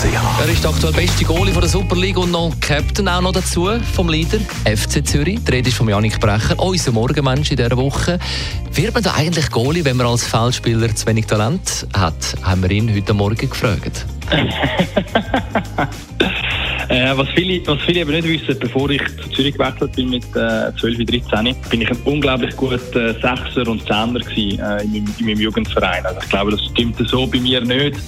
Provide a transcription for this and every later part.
Er ist der aktuell beste Goalie von der Super League und noch Captain auch noch dazu vom Leader FC Zürich. Die Rede ist von Janik Brecher, unser Morgenmensch in dieser Woche. Wird man da eigentlich Goalie, wenn man als Feldspieler zu wenig Talent hat? Haben wir ihn heute Morgen gefragt. Äh, was, viele, was viele eben nicht wissen, bevor ich zu Zürich gewechselt bin mit äh, 12, 13, bin ich ein unglaublich guter Sechser und Zehner gewesen, äh, in, meinem, in meinem Jugendverein. Also ich glaube, das stimmt so bei mir nicht.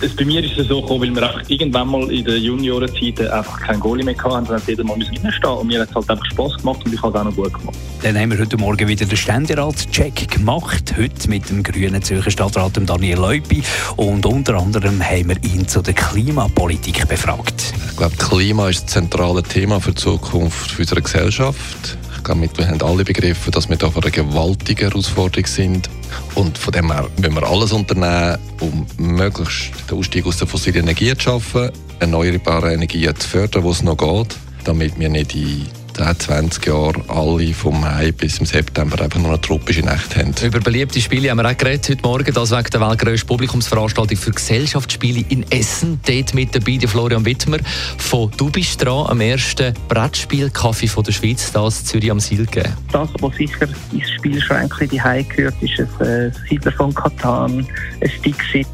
Es, bei mir ist es so gekommen, weil wir einfach irgendwann mal in der Juniorenzeit einfach keinen Goalie mehr hatten. Dann hat jeder mal reinstehen und mir hat es halt einfach Spass gemacht und ich habe es auch noch gut gemacht. Dann haben wir heute Morgen wieder den Ständeratscheck gemacht. Heute mit dem grünen Zürcher Stadtrat dem Daniel Leupi. Und unter anderem haben wir ihn zu der Klimapolitik befragt. Ich glaube, Klima ist das zentrale Thema für die Zukunft unserer Gesellschaft. Ich glaube, wir haben alle begriffen, dass wir da vor einer gewaltigen Herausforderung sind. Und von dem her müssen wir alles unternehmen, um möglichst den Ausstieg aus der fossilen Energie zu schaffen, erneuerbare Energien zu fördern, wo es noch geht, damit wir nicht in 10, 20 Jahren alle vom Mai bis im September einfach nur eine tropische Nacht haben. Über beliebte Spiele haben wir auch geredet heute Morgen. Das wegen der weltgrößten Publikumsveranstaltung für Gesellschaftsspiele in Essen. Dort mit dabei der Florian Wittmer von «Du bist dran» am ersten Brettspiel-Kaffee von der Schweiz, das Zürich am Siel gegeben. Das, was sicher ins Spielschränkchen die gehört, ist ein äh, Siedler von Katan, ein Dixit,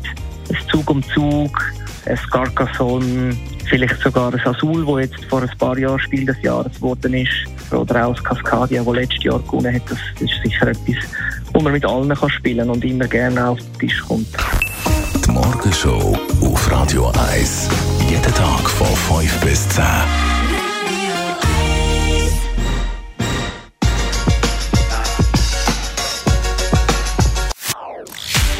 ein Zug um Zug, ein Carcassonne, vielleicht sogar ein Azul, das jetzt vor ein paar Jahren Spiel des Jahres geworden ist, oder auch das Cascadia, das letztes Jahr gewonnen hat. Das ist sicher etwas, wo man mit allen kann spielen und immer gerne auf den Tisch kommt. Die Morgenshow auf Radio 1. Jeden Tag von 5 bis 10.